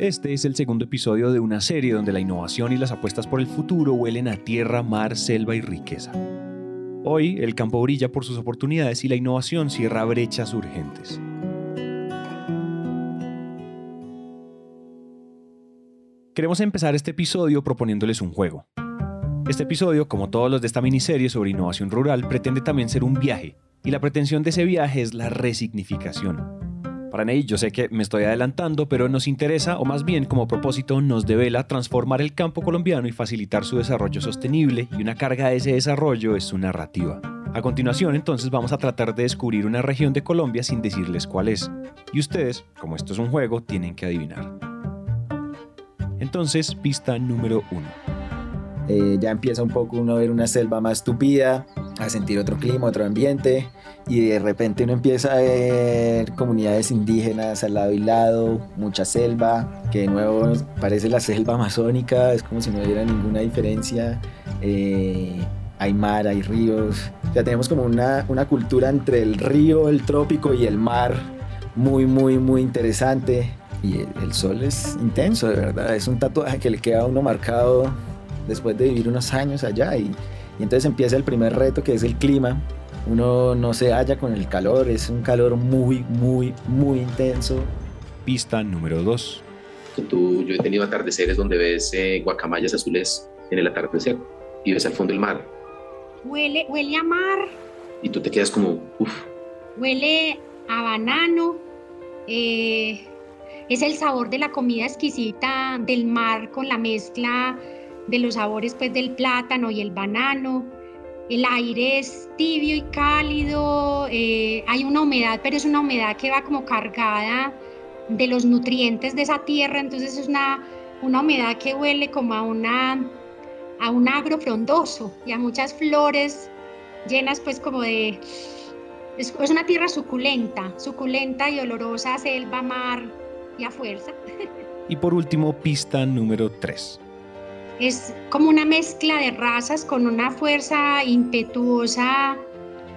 Este es el segundo episodio de una serie donde la innovación y las apuestas por el futuro huelen a tierra, mar, selva y riqueza. Hoy el campo brilla por sus oportunidades y la innovación cierra brechas urgentes. Queremos empezar este episodio proponiéndoles un juego. Este episodio, como todos los de esta miniserie sobre innovación rural, pretende también ser un viaje, y la pretensión de ese viaje es la resignificación. Para Ney, yo sé que me estoy adelantando, pero nos interesa, o más bien como propósito, nos devela transformar el campo colombiano y facilitar su desarrollo sostenible, y una carga de ese desarrollo es su narrativa. A continuación, entonces, vamos a tratar de descubrir una región de Colombia sin decirles cuál es. Y ustedes, como esto es un juego, tienen que adivinar. Entonces, pista número uno. Eh, ya empieza un poco uno a ver una selva más tupida, a sentir otro clima, otro ambiente, y de repente uno empieza a ver comunidades indígenas al lado y lado, mucha selva, que de nuevo parece la selva amazónica, es como si no hubiera ninguna diferencia. Eh, hay mar, hay ríos, ya tenemos como una, una cultura entre el río, el trópico y el mar, muy, muy, muy interesante. Y el, sol es intenso, de verdad, es un tatuaje que le queda a uno marcado después de vivir unos años allá y, y entonces empieza el primer reto que es el clima. Uno no se halla con el calor, es un calor muy, muy, muy intenso. Pista número 2. yo he tenido atardeceres donde ves eh, guacamayas azules en el atardecer y ves al fondo el mar. Huele, huele a mar. Y tú te quedas como, uff. Huele a banano. Eh, es el sabor de la comida exquisita del mar con la mezcla de los sabores pues del plátano y el banano. El aire es tibio y cálido, eh, hay una humedad, pero es una humedad que va como cargada de los nutrientes de esa tierra, entonces es una, una humedad que huele como a, una, a un agro frondoso y a muchas flores llenas pues como de... Es, es una tierra suculenta, suculenta y olorosa, selva, mar y a fuerza. Y por último, pista número 3 es como una mezcla de razas con una fuerza impetuosa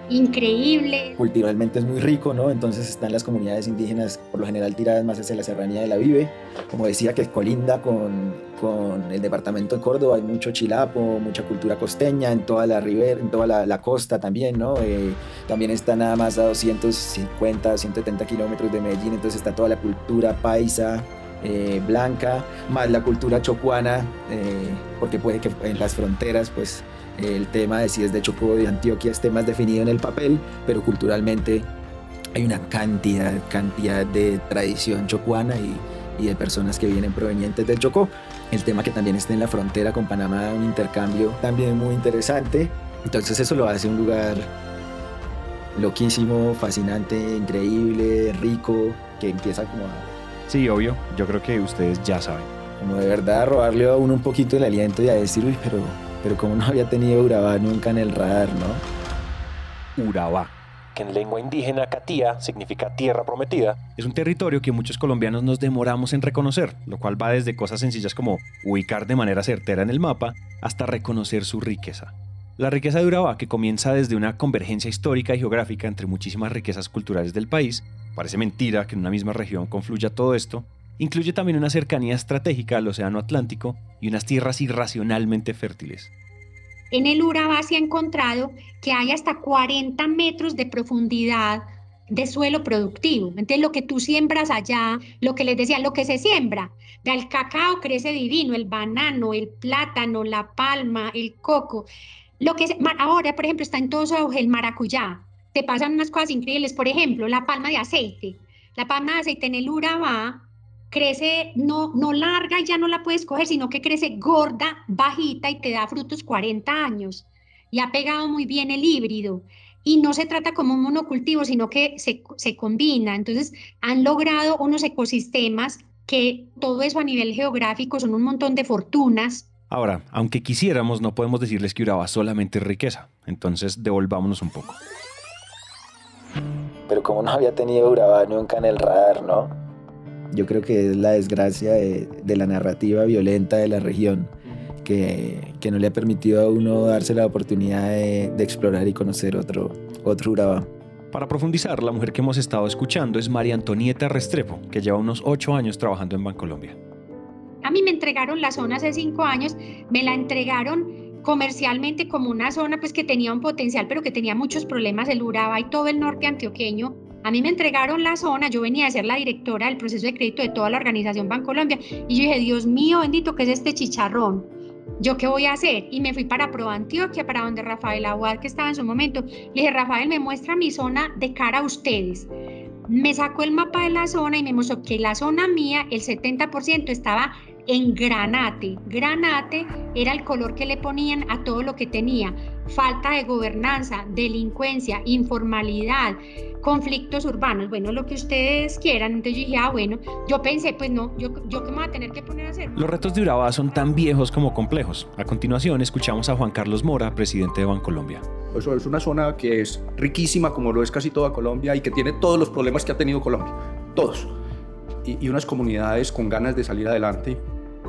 increíble. Culturalmente es muy rico, ¿no? Entonces están las comunidades indígenas, por lo general tiradas más hacia la serranía de la Vive. Como decía, que colinda con, con el departamento de Córdoba, hay mucho chilapo, mucha cultura costeña en toda la ribera, en toda la, costa también, ¿no? Eh, también está nada más a 250, 170 kilómetros de Medellín, entonces está toda la cultura paisa, eh, blanca, más la cultura chocuana, eh, porque puede que en las fronteras, pues el tema de si es de Chocó o de Antioquia esté más definido en el papel, pero culturalmente hay una cantidad, cantidad de tradición chocuana y, y de personas que vienen provenientes del Chocó. El tema que también está en la frontera con Panamá, un intercambio también muy interesante. Entonces eso lo hace un lugar loquísimo, fascinante, increíble, rico, que empieza como a Sí, obvio. Yo creo que ustedes ya saben. Como de verdad robarle a uno un poquito el aliento y a decir, uy, pero, pero como no había tenido Urabá nunca en el radar, ¿no? Urabá, que en lengua indígena catía significa tierra prometida, es un territorio que muchos colombianos nos demoramos en reconocer, lo cual va desde cosas sencillas como ubicar de manera certera en el mapa hasta reconocer su riqueza. La riqueza de Urabá, que comienza desde una convergencia histórica y geográfica entre muchísimas riquezas culturales del país, Parece mentira que en una misma región confluya todo esto. Incluye también una cercanía estratégica al Océano Atlántico y unas tierras irracionalmente fértiles. En el Urabá se ha encontrado que hay hasta 40 metros de profundidad de suelo productivo. Entonces, lo que tú siembras allá, lo que les decía, lo que se siembra, el cacao crece divino, el banano, el plátano, la palma, el coco. Lo que ahora, por ejemplo, está en todo su auge el maracuyá te pasan unas cosas increíbles. Por ejemplo, la palma de aceite. La palma de aceite en el Urabá crece no, no larga y ya no la puedes coger, sino que crece gorda, bajita y te da frutos 40 años. Y ha pegado muy bien el híbrido. Y no se trata como un monocultivo, sino que se, se combina. Entonces, han logrado unos ecosistemas que todo eso a nivel geográfico son un montón de fortunas. Ahora, aunque quisiéramos, no podemos decirles que Urabá solamente es riqueza. Entonces, devolvámonos un poco pero como no había tenido Urabá nunca en el radar, ¿no? Yo creo que es la desgracia de, la narrativa violenta de la región, que, que, no le ha permitido a uno darse la oportunidad de, de explorar y conocer otro, otro Urabá. Para profundizar, la mujer que hemos estado escuchando es María Antonieta Restrepo, que lleva unos ocho años trabajando en Bancolombia. A mí me entregaron la zona hace cinco años, me la entregaron comercialmente como una zona pues que tenía un potencial, pero que tenía muchos problemas, el Urabá y todo el norte antioqueño. A mí me entregaron la zona, yo venía a ser la directora del proceso de crédito de toda la organización Bancolombia y yo dije, Dios mío bendito, ¿qué es este chicharrón? ¿Yo qué voy a hacer? Y me fui para Pro Antioquia, para donde Rafael Aguad, que estaba en su momento. Le dije, Rafael, me muestra mi zona de cara a ustedes. Me sacó el mapa de la zona y me mostró que la zona mía, el 70% estaba en granate. Granate era el color que le ponían a todo lo que tenía. Falta de gobernanza, delincuencia, informalidad, conflictos urbanos, bueno, lo que ustedes quieran. Entonces yo dije, ah, bueno, yo pensé, pues no, yo, yo qué me voy a tener que poner a hacer. Los retos de Urabá son tan viejos como complejos. A continuación, escuchamos a Juan Carlos Mora, presidente de Bancolombia. Eso es una zona que es riquísima, como lo es casi toda Colombia, y que tiene todos los problemas que ha tenido Colombia. Todos. Y, y unas comunidades con ganas de salir adelante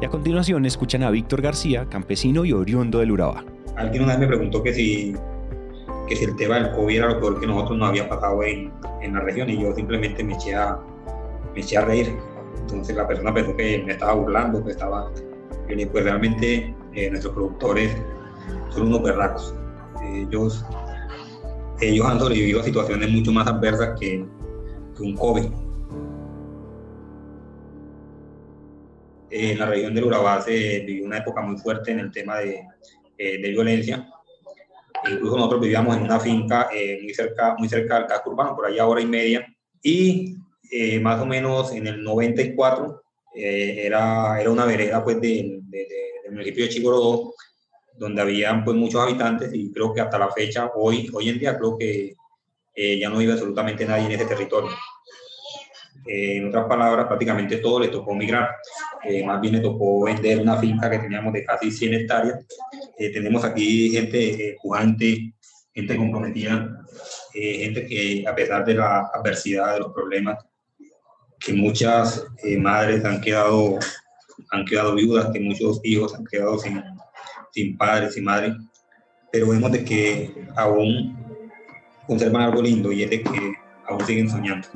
y a continuación escuchan a Víctor García, campesino y oriundo del Urabá. Alguien una vez me preguntó que si, que si el tema del COVID era lo peor que nosotros nos había pasado en, en la región y yo simplemente me eché a, me eché a reír. Entonces la persona pensó que me estaba burlando, que estaba... Pues realmente eh, nuestros productores son unos berracos. Ellos, ellos han sobrevivido a situaciones mucho más adversas que, que un COVID en la región del Urabá se vivió una época muy fuerte en el tema de, eh, de violencia. Incluso nosotros vivíamos en una finca eh, muy, cerca, muy cerca del casco urbano, por allá hora y media. Y eh, más o menos en el 94 era, era una vereda pues, del municipio de Chigorodó, donde habían pues, muchos habitantes y creo que hasta la fecha, hoy, hoy en día, creo que ya no vive absolutamente nadie en ese territorio. Eh, en otras palabras, prácticamente todo le tocó migrar. Eh, más bien le tocó vender una finca que teníamos de casi 100 hectáreas. Eh, tenemos aquí gente pujante, gente comprometida, gente que a pesar de la adversidad, de los problemas, que muchas madres han quedado, han quedado viudas, que muchos hijos han quedado sin, sin padres y madres, pero vemos de que aún conservan algo lindo y es de que aún siguen soñando.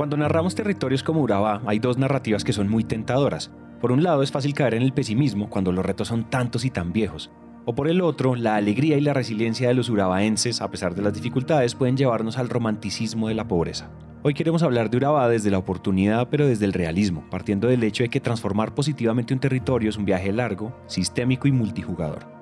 Cuando narramos territorios como Urabá, hay dos narrativas que son muy tentadoras. Por un lado, es fácil caer en el pesimismo cuando los retos son tantos y tan viejos. O por el otro, la alegría y la resiliencia de los urabaenses, a pesar de las dificultades, pueden llevarnos al romanticismo de la pobreza. Hoy queremos hablar de Urabá desde la oportunidad, pero desde el realismo, partiendo del hecho de que transformar positivamente un territorio es un viaje largo, sistémico y multijugador.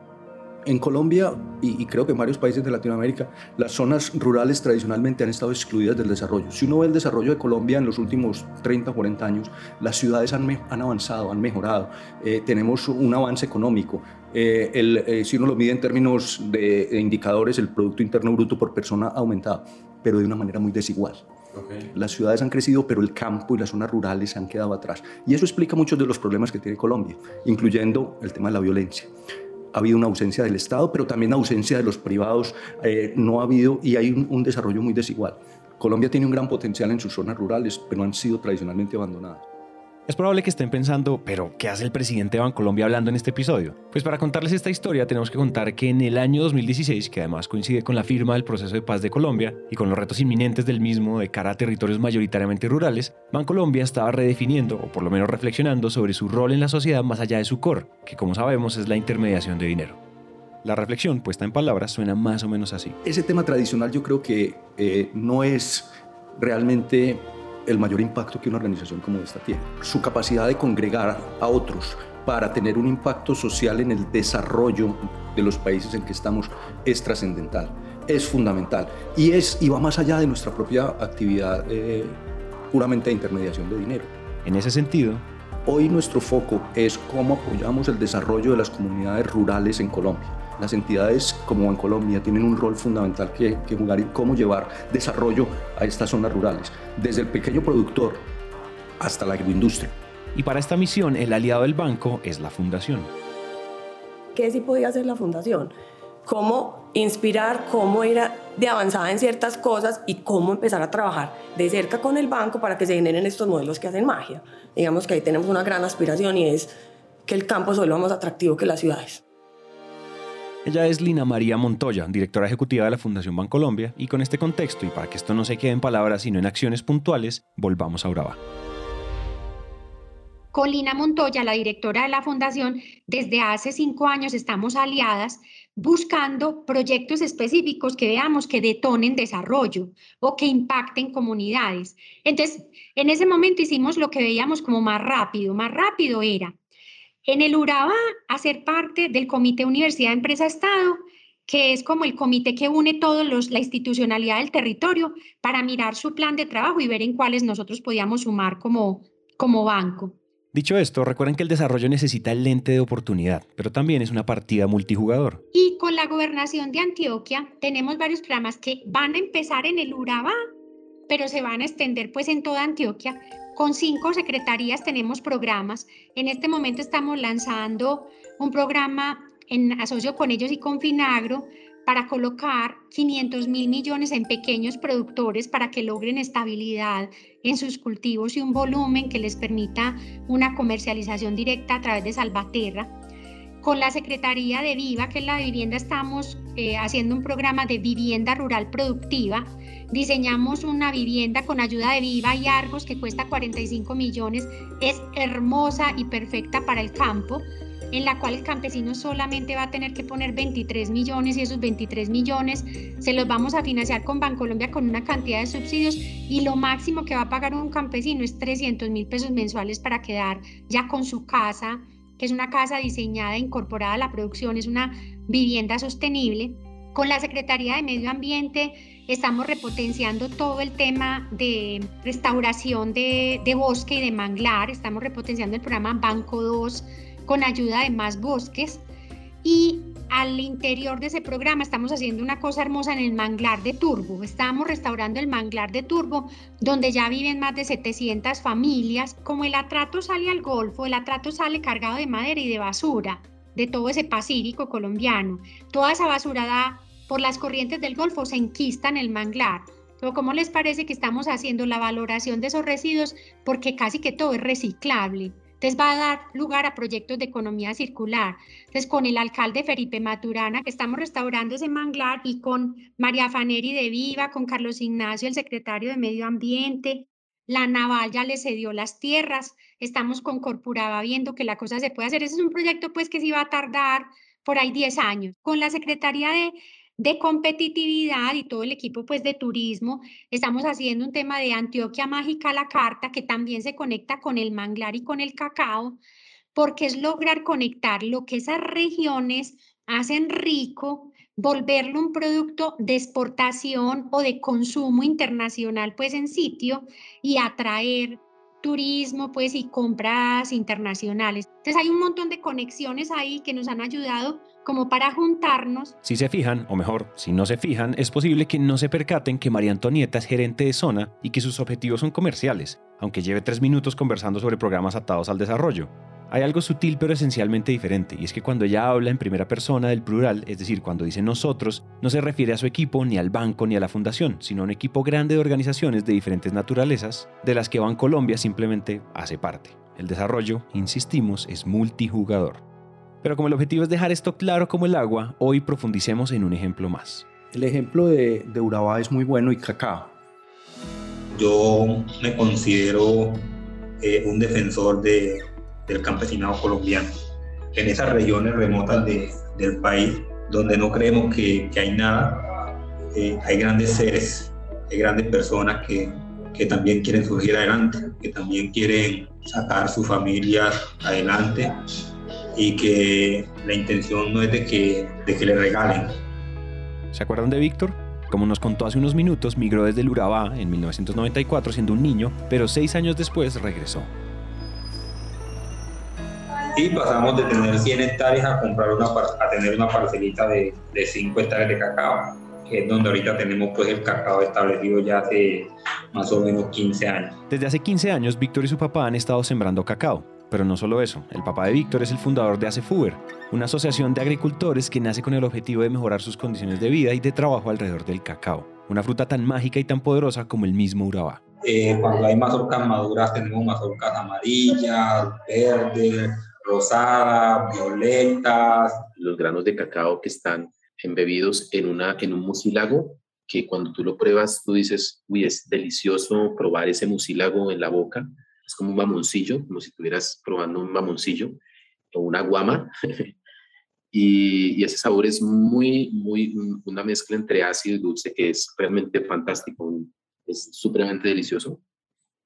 En Colombia y, creo que en varios países de Latinoamérica, las zonas rurales tradicionalmente han estado excluidas del desarrollo. Si uno ve el desarrollo de Colombia en los últimos 30 o 40 años, las ciudades han, han avanzado, han mejorado. Eh, tenemos un avance económico. Eh, el, eh, si uno lo mide en términos de, indicadores, el Producto Interno Bruto por persona ha aumentado, pero de una manera muy desigual. Las ciudades han crecido, pero el campo y las zonas rurales han quedado atrás. Y eso explica muchos de los problemas que tiene Colombia, incluyendo el tema de la violencia ha habido una ausencia del Estado, pero también ausencia de los privados, eh, no ha habido y hay un, desarrollo muy desigual. Colombia tiene un gran potencial en sus zonas rurales, pero han sido tradicionalmente abandonadas. Es probable que estén pensando, pero ¿qué hace el presidente de Bancolombia hablando en este episodio? Pues para contarles esta historia tenemos que contar que en el año 2016, que además coincide con la firma del proceso de paz de Colombia y con los retos inminentes del mismo de cara a territorios mayoritariamente rurales, Bancolombia estaba redefiniendo, o por lo menos reflexionando sobre su rol en la sociedad más allá de su core, que como sabemos es la intermediación de dinero. La reflexión, puesta en palabras, suena más o menos así. Ese tema tradicional yo creo que eh, no es realmente el mayor impacto que una organización como esta tiene. Su capacidad de congregar a otros para tener un impacto social en el desarrollo de los países en que estamos es trascendental, es fundamental y, es, y va más allá de nuestra propia actividad eh, puramente de intermediación de dinero. En ese sentido, hoy nuestro foco es cómo apoyamos el desarrollo de las comunidades rurales en Colombia las entidades como en Colombia tienen un rol fundamental que, jugar en cómo llevar desarrollo a estas zonas rurales, desde el pequeño productor hasta la agroindustria. Y para esta misión, el aliado del banco es la fundación. ¿Qué sí podía hacer la fundación? Cómo inspirar, cómo ir de avanzada en ciertas cosas y cómo empezar a trabajar de cerca con el banco para que se generen estos modelos que hacen magia. Digamos que ahí tenemos una gran aspiración y es que el campo se vuelva más atractivo que las ciudades. Ella es Lina María Montoya, directora ejecutiva de la Fundación Bancolombia, y con este contexto, y para que esto no se quede en palabras sino en acciones puntuales, volvamos a Urabá. Colina Montoya, la directora de la fundación, desde hace cinco años estamos aliadas buscando proyectos específicos que veamos que detonen desarrollo o que impacten comunidades. Entonces, en ese momento hicimos lo que veíamos como más rápido. Más rápido era en el Urabá hacer parte del Comité Universidad Empresa Estado, que es como el comité que une todos los la institucionalidad del territorio para mirar su plan de trabajo y ver en cuáles nosotros podíamos sumar como, como banco. Dicho esto, recuerden que el desarrollo necesita el lente de oportunidad, pero también es una partida multijugador. Y con la gobernación de Antioquia tenemos varios programas que van a empezar en el Urabá, pero se van a extender pues en toda Antioquia. Con cinco secretarías tenemos programas. En este momento estamos lanzando un programa en asocio con ellos y con Finagro para colocar 500 mil millones en pequeños productores para que logren estabilidad en sus cultivos y un volumen que les permita una comercialización directa a través de Salvaterra. Con la Secretaría de Viva, que es la vivienda, estamos eh, haciendo un programa de vivienda rural productiva. Diseñamos una vivienda con ayuda de Viva y Argos que cuesta 45 millones. Es hermosa y perfecta para el campo en la cual el campesino solamente va a tener que poner 23 millones y esos 23 millones se los vamos a financiar con Bancolombia con una cantidad de subsidios y lo máximo que va a pagar un campesino es 300 mil pesos mensuales para quedar ya con su casa, que es una casa diseñada e incorporada a la producción, es una vivienda sostenible. Con la Secretaría de Medio Ambiente estamos repotenciando todo el tema de restauración de, de bosque y de manglar, estamos repotenciando el programa Banco 2 con ayuda de más bosques. Y al interior de ese programa estamos haciendo una cosa hermosa en el manglar de Turbo. Estamos restaurando el manglar de Turbo, donde ya viven más de 700 familias. Como el atrato sale al Golfo, el atrato sale cargado de madera y de basura, de todo ese pacífico colombiano. Toda esa basura da por las corrientes del Golfo se enquista en el manglar. Pero ¿cómo les parece que estamos haciendo la valoración de esos residuos? Porque casi que todo es reciclable. Entonces va a dar lugar a proyectos de economía circular. Entonces con el alcalde Felipe Maturana, que estamos restaurando ese manglar, y con María Faneri de Viva, con Carlos Ignacio, el secretario de Medio Ambiente, la Naval ya le cedió las tierras, estamos con Corpuraba viendo que la cosa se puede hacer. Ese es un proyecto pues que sí va a tardar por ahí 10 años. Con la Secretaría de de competitividad y todo el equipo pues de turismo, estamos haciendo un tema de Antioquia Mágica a la carta que también se conecta con el manglar y con el cacao, porque es lograr conectar lo que esas regiones hacen rico, volverlo un producto de exportación o de consumo internacional pues en sitio y atraer turismo pues y compras internacionales. Entonces hay un montón de conexiones ahí que nos han ayudado como para juntarnos. Si se fijan, o mejor, si no se fijan, es posible que no se percaten que María Antonieta es gerente de zona y que sus objetivos son comerciales, aunque lleve tres minutos conversando sobre programas atados al desarrollo. Hay algo sutil pero esencialmente diferente, y es que cuando ella habla en primera persona del plural, es decir, cuando dice nosotros, no se refiere a su equipo, ni al banco, ni a la fundación, sino a un equipo grande de organizaciones de diferentes naturalezas, de las que Bancolombia simplemente hace parte. El desarrollo, insistimos, es multijugador. Pero como el objetivo es dejar esto claro como el agua, hoy profundicemos en un ejemplo más. El ejemplo de, de Urabá es muy bueno y Cacao. Yo me considero eh, un defensor de, del campesinado colombiano. En esas regiones remotas de, del país, donde no creemos que, que hay nada, eh, hay grandes seres, hay grandes personas que, que también quieren surgir adelante, que también quieren sacar sus familias adelante y que la intención no es de que, de que le regalen. ¿Se acuerdan de Víctor? Como nos contó hace unos minutos, migró desde el Urabá en 1994 siendo un niño, pero seis años después regresó. Y pasamos de tener 100 hectáreas a, comprar una, a tener una parcelita de, de 5 hectáreas de cacao, que es donde ahorita tenemos pues el cacao establecido ya hace más o menos 15 años. Desde hace 15 años, Víctor y su papá han estado sembrando cacao. Pero no solo eso, el papá de Víctor es el fundador de ACEFUBER, una asociación de agricultores que nace con el objetivo de mejorar sus condiciones de vida y de trabajo alrededor del cacao, una fruta tan mágica y tan poderosa como el mismo Urabá. Eh, cuando hay mazorcas maduras tenemos mazorcas amarillas, verdes, rosadas, violetas. Los granos de cacao que están embebidos en, una, en un mucílago que cuando tú lo pruebas tú dices, uy, es delicioso probar ese mucílago en la boca es como un mamoncillo, como si estuvieras probando un mamoncillo o una guama. y, ese sabor es muy, muy, una mezcla entre ácido y dulce que es realmente fantástico, es supremamente delicioso.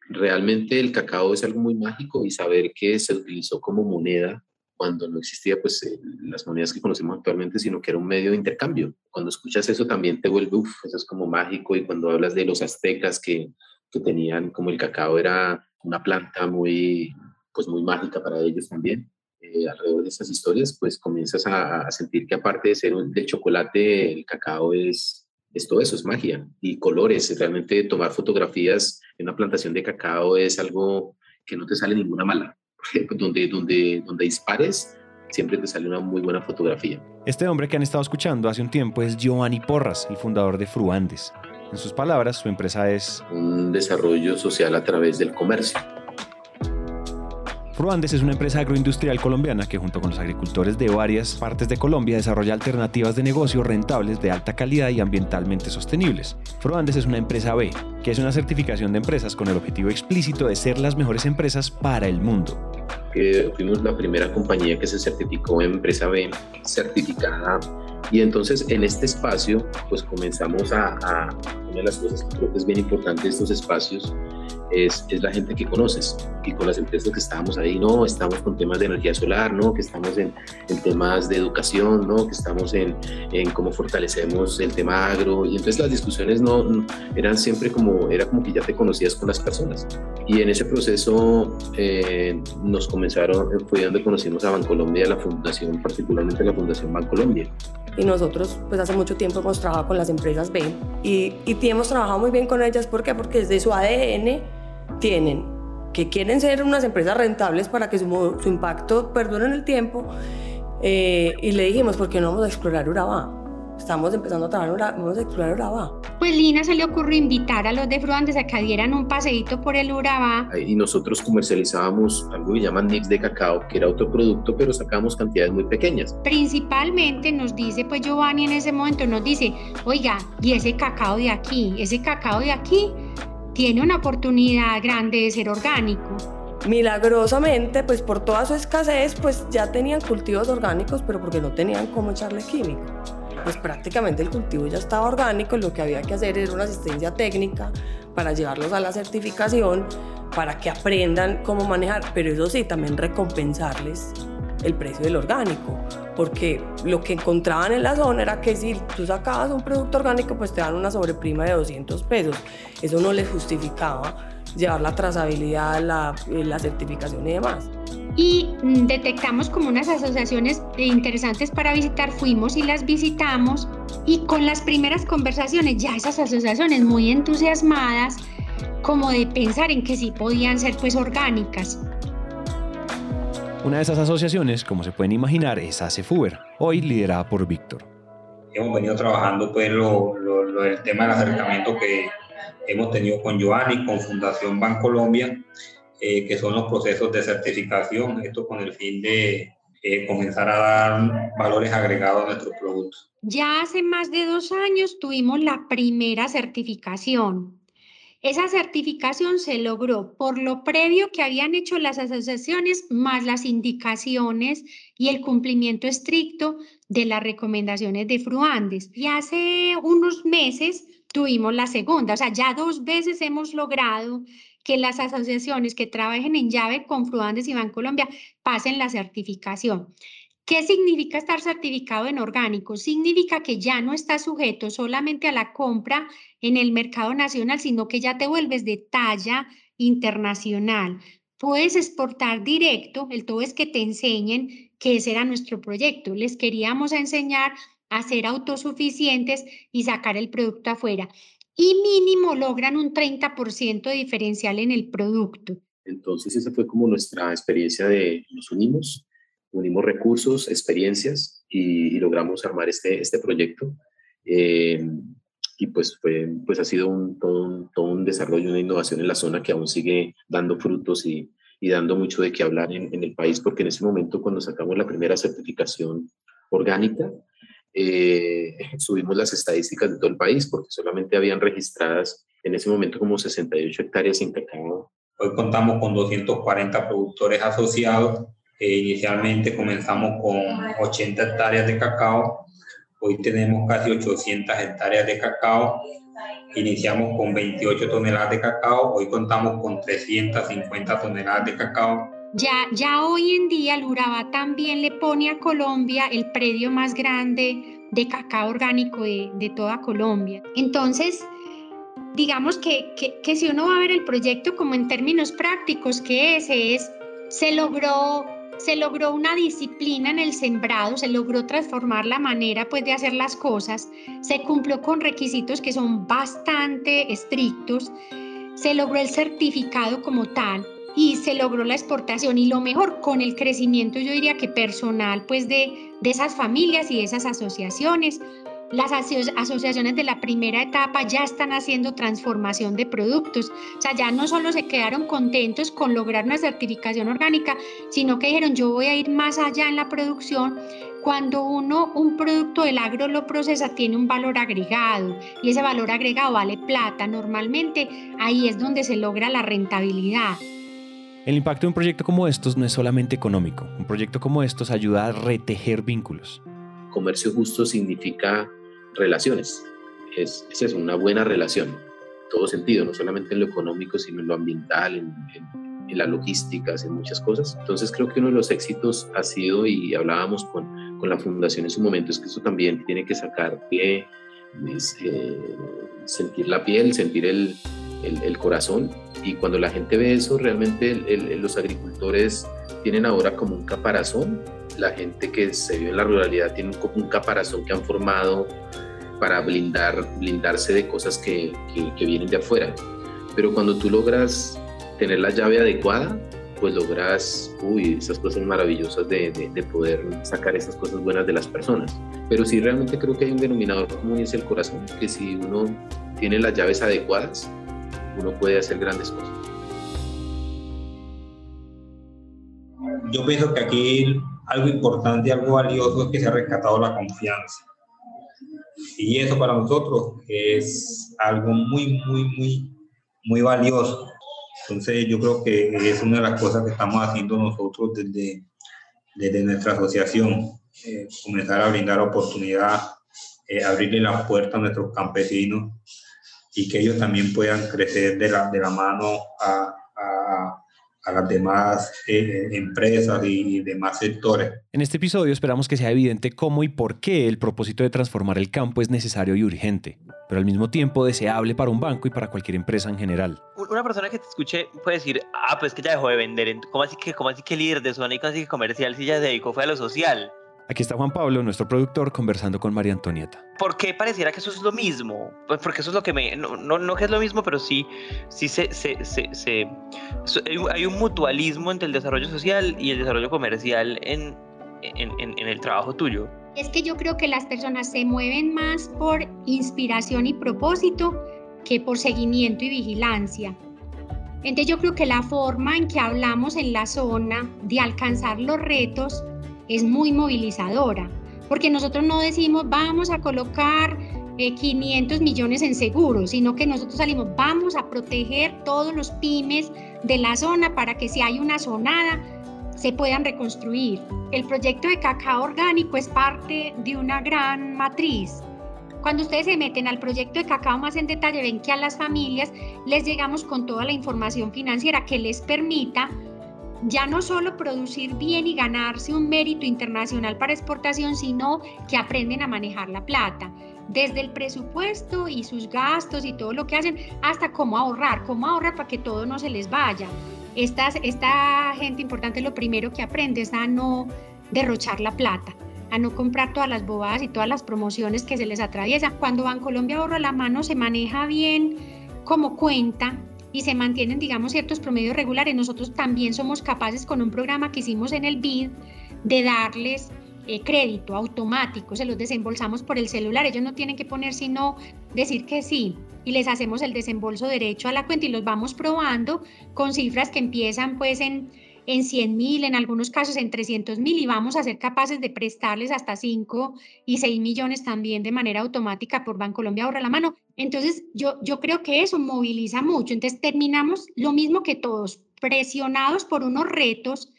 Realmente el cacao es algo muy mágico y saber que se utilizó como moneda cuando no existía pues eh, las monedas que conocemos actualmente, sino que era un medio de intercambio. Cuando escuchas eso también te vuelve, uff, eso es como mágico y cuando hablas de los aztecas que, que tenían como el cacao era una planta muy, pues muy mágica para ellos también. Eh, alrededor de estas historias, pues comienzas a, sentir que aparte de ser de chocolate, el cacao es, es todo eso, es magia y colores. Realmente tomar fotografías en una plantación de cacao es algo que no te sale ninguna mala donde, donde, donde dispares, siempre te sale una muy buena fotografía. Este hombre que han estado escuchando hace un tiempo es Giovanni Porras, el fundador de Fruandes. En sus palabras, su empresa es un desarrollo social a través del comercio. Fruandes es una empresa agroindustrial colombiana que junto con los agricultores de varias partes de Colombia desarrolla alternativas de negocio rentables de alta calidad y ambientalmente sostenibles. Fruandes es una empresa B, que es una certificación de empresas con el objetivo explícito de ser las mejores empresas para el mundo. fuimos la primera compañía que se certificó en empresa B, certificada y entonces en este espacio, pues comenzamos a, una de las cosas que creo que es bien importante de estos espacios es, es, la gente que conoces. Y con las empresas que estábamos ahí, no, estamos con temas de energía solar, no, que estamos en, temas de educación, no, que estamos en, en, cómo fortalecemos el tema agro. Y entonces las discusiones no, eran siempre como, era como que ya te conocías con las personas. Y en ese proceso eh, nos comenzaron, fue donde conocimos a Bancolombia, la fundación, particularmente la Fundación Bancolombia y nosotros pues hace mucho tiempo hemos trabajado con las empresas B y, y hemos trabajado muy bien con ellas. ¿Por qué? Porque desde su ADN tienen que quieren ser unas empresas rentables para que su, su impacto perdure en el tiempo eh, y le dijimos, ¿por qué no vamos a explorar Urabá? Estamos empezando a trabajar, vamos a explorar Urabá. Pues Lina se le ocurrió invitar a los de Fruandes a que dieran un paseíto por el Urabá. Y nosotros comercializábamos algo que llaman mix de cacao, que era otro producto, pero sacábamos cantidades muy pequeñas. Principalmente nos dice, pues Giovanni en ese momento nos dice, oiga, y ese cacao de aquí, ese cacao de aquí tiene una oportunidad grande de ser orgánico. Milagrosamente, pues por toda su escasez, pues ya tenían cultivos orgánicos, pero porque no tenían cómo echarle químico. Pues prácticamente el cultivo ya estaba orgánico, lo que había que hacer era una asistencia técnica para llevarlos a la certificación, para que aprendan cómo manejar, pero eso sí, también recompensarles el precio del orgánico, porque lo que encontraban en la zona era que si tú sacabas un producto orgánico, pues te dan una sobreprima de 200 pesos. Eso no les justificaba llevar la trazabilidad, la, la certificación y demás y mm, detectamos como unas asociaciones interesantes para visitar, fuimos y las visitamos y con las primeras conversaciones ya esas asociaciones muy entusiasmadas como de pensar en que sí podían ser pues orgánicas. Una de esas asociaciones, como se pueden imaginar, es ACEFUBER, hoy liderada por Víctor. Hemos venido trabajando pues lo, lo, el tema del acercamiento que hemos tenido con Giovanni, con Fundación Bancolombia, eh, que son los procesos de certificación, esto con el fin de eh, comenzar a dar valores agregados a nuestros productos. Ya hace más de dos años tuvimos la primera certificación. Esa certificación se logró por lo previo que habían hecho las asociaciones, más las indicaciones y el cumplimiento estricto de las recomendaciones de Fruandes. Y hace unos meses tuvimos la segunda, o sea, ya dos veces hemos logrado que las asociaciones que trabajen en llave con Fruandes y Colombia pasen la certificación. ¿Qué significa estar certificado en orgánico? Significa que ya no estás sujeto solamente a la compra en el mercado nacional, sino que ya te vuelves de talla internacional. Puedes exportar directo, el todo es que te enseñen que ese era nuestro proyecto. Les queríamos enseñar a ser autosuficientes y sacar el producto afuera y mínimo logran un 30% diferencial en el producto. Entonces esa fue como nuestra experiencia de nos unimos, unimos recursos, experiencias y, logramos armar este, este proyecto. Eh, y pues, pues ha sido un, todo, un, todo, un, desarrollo, una innovación en la zona que aún sigue dando frutos y, y dando mucho de qué hablar en, en, el país, porque en ese momento cuando sacamos la primera certificación orgánica, eh, subimos las estadísticas de todo el país porque solamente habían registradas en ese momento como 68 hectáreas sin cacao Hoy contamos con 240 productores asociados. Eh, inicialmente comenzamos con 80 hectáreas de cacao. Hoy tenemos casi 800 hectáreas de cacao. Iniciamos con 28 toneladas de cacao. Hoy contamos con 350 toneladas de cacao. Ya, ya hoy en día el Urabá también le pone a Colombia el predio más grande de cacao orgánico de, de toda Colombia. Entonces, digamos que, que, que, si uno va a ver el proyecto como en términos prácticos, que ese es, se logró, se logró una disciplina en el sembrado, se logró transformar la manera pues, de hacer las cosas, se cumplió con requisitos que son bastante estrictos, se logró el certificado como tal y se logró la exportación y lo mejor con el crecimiento yo diría que personal pues de, de esas familias y de esas asociaciones. Las asociaciones de la primera etapa ya están haciendo transformación de productos. O sea, ya no solo se quedaron contentos con lograr una certificación orgánica, sino que dijeron, yo voy a ir más allá en la producción. Cuando uno un producto del agro lo procesa, tiene un valor agregado y ese valor agregado vale plata. Normalmente ahí es donde se logra la rentabilidad. El impacto de un proyecto como estos no es solamente económico. Un proyecto como estos ayuda a retejer vínculos. Comercio justo significa relaciones. Es, es una buena relación, en todo sentido, no solamente en lo económico, sino en lo ambiental, en, en, en, la logística, en muchas cosas. Entonces creo que uno de los éxitos ha sido, y hablábamos con, con la fundación en su momento, es que eso también tiene que sacar pie, es, eh, sentir la piel, sentir el, el, corazón. Y cuando la gente ve eso, realmente los agricultores tienen ahora como un caparazón. La gente que se vive en la ruralidad tiene un, un caparazón que han formado para blindar, blindarse de cosas que, que, vienen de afuera. Pero cuando tú logras tener la llave adecuada, pues logras, uy, esas cosas maravillosas de, de, de, poder sacar esas cosas buenas de las personas. Pero sí realmente creo que hay un denominador común es el corazón, que si uno tiene las llaves adecuadas, uno puede hacer grandes cosas. Yo pienso que aquí algo importante, algo valioso es que se ha rescatado la confianza. Y eso para nosotros es algo muy, muy, muy, muy valioso. Entonces yo creo que es una de las cosas que estamos haciendo nosotros desde, desde nuestra asociación, eh, comenzar a brindar oportunidad, eh, abrirle la puerta a nuestros campesinos y que ellos también puedan crecer de la, de la mano a, a, a las demás eh, empresas y, y demás sectores. En este episodio esperamos que sea evidente cómo y por qué el propósito de transformar el campo es necesario y urgente, pero al mismo tiempo deseable para un banco y para cualquier empresa en general. Una persona que te escuche puede decir, ah, pues que ya dejó de vender, ¿cómo así que, cómo así que líder de zona y cómo así que comercial si ya se dedicó fue a lo social? Aquí está Juan Pablo, nuestro productor, conversando con María Antonieta. ¿Por qué pareciera que eso es lo mismo? Pues porque eso es lo que me... No, no, no que es lo mismo, pero sí, sí se, se, se, se, hay un mutualismo entre el desarrollo social y el desarrollo comercial en, en, en, en el trabajo tuyo. Es que yo creo que las personas se mueven más por inspiración y propósito que por seguimiento y vigilancia. Entonces yo creo que la forma en que hablamos en la zona de alcanzar los retos es muy movilizadora, porque nosotros no decimos vamos a colocar eh, 500 millones en seguros, sino que nosotros salimos, vamos a proteger todos los pymes de la zona para que si hay una zonada se puedan reconstruir. El proyecto de cacao orgánico es parte de una gran matriz. Cuando ustedes se meten al proyecto de cacao más en detalle, ven que a las familias les llegamos con toda la información financiera que les permita ya no solo producir bien y ganarse un mérito internacional para exportación, sino que aprenden a manejar la plata, desde el presupuesto y sus gastos y todo lo que hacen, hasta cómo ahorrar, cómo ahorrar para que todo no se les vaya. Estas, esta gente importante lo primero que aprende es a no derrochar la plata a no comprar todas las bobadas y todas las promociones que se les atraviesan. Cuando Bancolombia ahorra la mano se maneja bien como cuenta, y se mantienen, digamos, ciertos promedios regulares, nosotros también somos capaces con un programa que hicimos en el BID de darles eh, crédito automático, se los desembolsamos por el celular, ellos no tienen que poner sino decir que sí y les hacemos el desembolso derecho a la cuenta y los vamos probando con cifras que empiezan pues en, en 100 mil, en algunos casos en 300 mil y vamos a ser capaces de prestarles hasta 5 y 6 millones también de manera automática por Bancolombia Ahorra la Mano. Entonces, yo, yo creo que eso moviliza mucho. Entonces, terminamos lo mismo que todos, presionados por unos retos,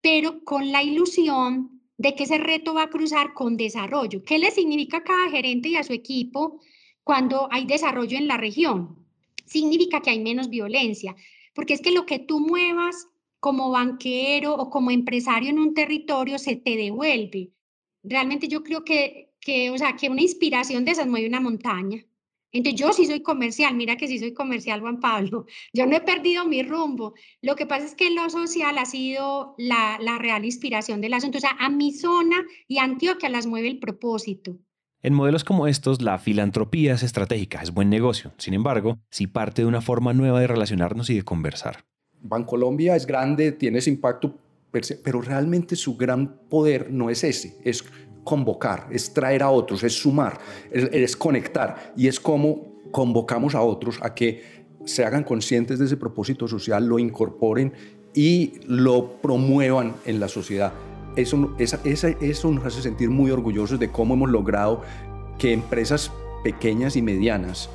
pero con la ilusión de que ese reto va a cruzar con desarrollo. ¿Qué le significa a cada gerente y a su equipo cuando hay desarrollo en la región? Significa que hay menos violencia, porque es que lo que tú muevas como banquero o como empresario en un territorio se te devuelve. Realmente yo creo que, que, o sea, que una inspiración de esas mueve una montaña. Entonces yo sí soy comercial, mira que sí soy comercial, Juan Pablo. Yo no he perdido mi rumbo. Lo que pasa es que lo social ha sido la, la real inspiración del asunto. O sea, a mi zona y Antioquia las mueve el propósito. En modelos como estos, la filantropía es estratégica, es buen negocio. Sin embargo, si parte de una forma nueva de relacionarnos y de conversar. Bancolombia es grande, tiene ese impacto, pero realmente su gran poder no es ese, es convocar, es traer a otros, es sumar, es, conectar y es como convocamos a otros a que se hagan conscientes de ese propósito social, lo incorporen y lo promuevan en la sociedad. Eso, eso nos hace sentir muy orgullosos de cómo hemos logrado que empresas pequeñas y medianas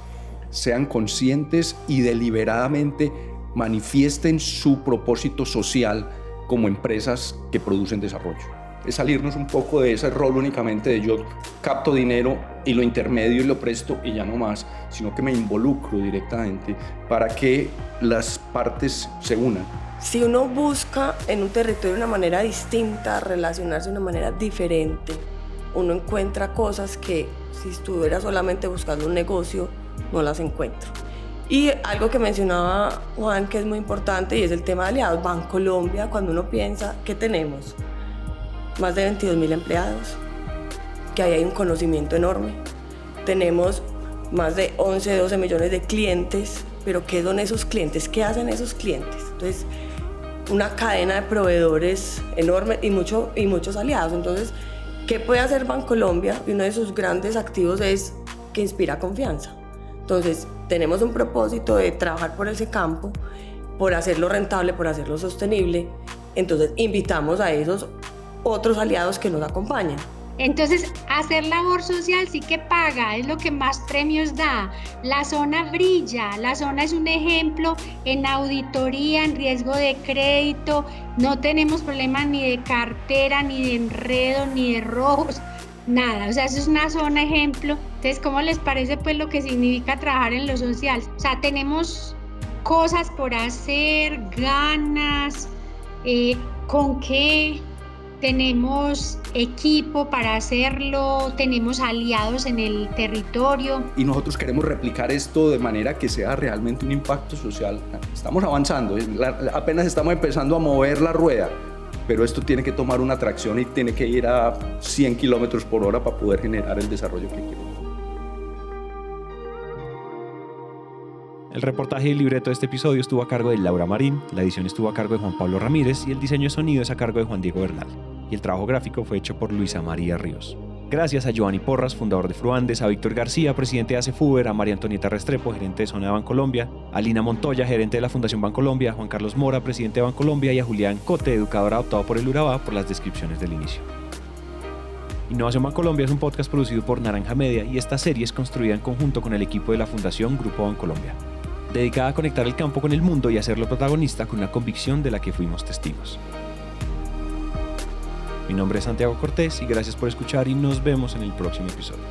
sean conscientes y deliberadamente manifiesten su propósito social como empresas que producen desarrollo. Es salirnos un poco de ese rol únicamente de yo capto dinero y lo intermedio y lo presto y ya no más, sino que me involucro directamente para que las partes se unan. Si uno busca en un territorio una manera distinta, relacionarse de una manera diferente, uno encuentra cosas que si estuviera solamente buscando un negocio, no las encuentro. Y algo que mencionaba Juan que es muy importante y es el tema de aliados. Colombia cuando uno piensa que tenemos más de 22 mil empleados, que ahí hay un conocimiento enorme. Tenemos más de 11, 12 millones de clientes, pero ¿qué son esos clientes? ¿Qué hacen esos clientes? Entonces, una cadena de proveedores enorme y, mucho, y muchos aliados. Entonces, ¿qué puede hacer Bancolombia? Y uno de sus grandes activos es que inspira confianza. Entonces, tenemos un propósito de trabajar por ese campo, por hacerlo rentable, por hacerlo sostenible. Entonces, invitamos a esos otros aliados que nos acompañan. Entonces, hacer labor social sí que paga, es lo que más premios da. La zona brilla, la zona es un ejemplo en auditoría, en riesgo de crédito, no tenemos problemas ni de cartera, ni de enredo, ni de rojos nada, o sea, eso es una zona ejemplo. Entonces, ¿cómo les parece pues lo que significa trabajar en lo social? O sea, tenemos cosas por hacer, ganas, eh, con qué tenemos equipo para hacerlo, tenemos aliados en el territorio. Y nosotros queremos replicar esto de manera que sea realmente un impacto social. Estamos avanzando, apenas estamos empezando a mover la rueda, pero esto tiene que tomar una tracción y tiene que ir a 100 kilómetros por hora para poder generar el desarrollo que queremos. El reportaje y libreto de este episodio estuvo a cargo de Laura Marín, la edición estuvo a cargo de Juan Pablo Ramírez y el diseño de sonido es a cargo de Juan Diego Bernal. El trabajo gráfico fue hecho por Luisa María Ríos. Gracias a Giovanni Porras, fundador de Fruandes, a Víctor García, presidente de ACFUBER, a María Antonieta Restrepo, gerente de Zona de Bancolombia, a Lina Montoya, gerente de la Fundación Bancolombia, a Juan Carlos Mora, presidente de Bancolombia y a Julián Cote, educador adoptado por el Urabá, por las descripciones del inicio. Innovación Bancolombia es un podcast producido por Naranja Media y esta serie es construida en conjunto con el equipo de la Fundación Grupo Bancolombia, dedicada a conectar el campo con el mundo y hacerlo protagonista con una convicción de la que fuimos testigos. Mi nombre es Santiago Cortés y gracias por escuchar y nos vemos en el próximo episodio.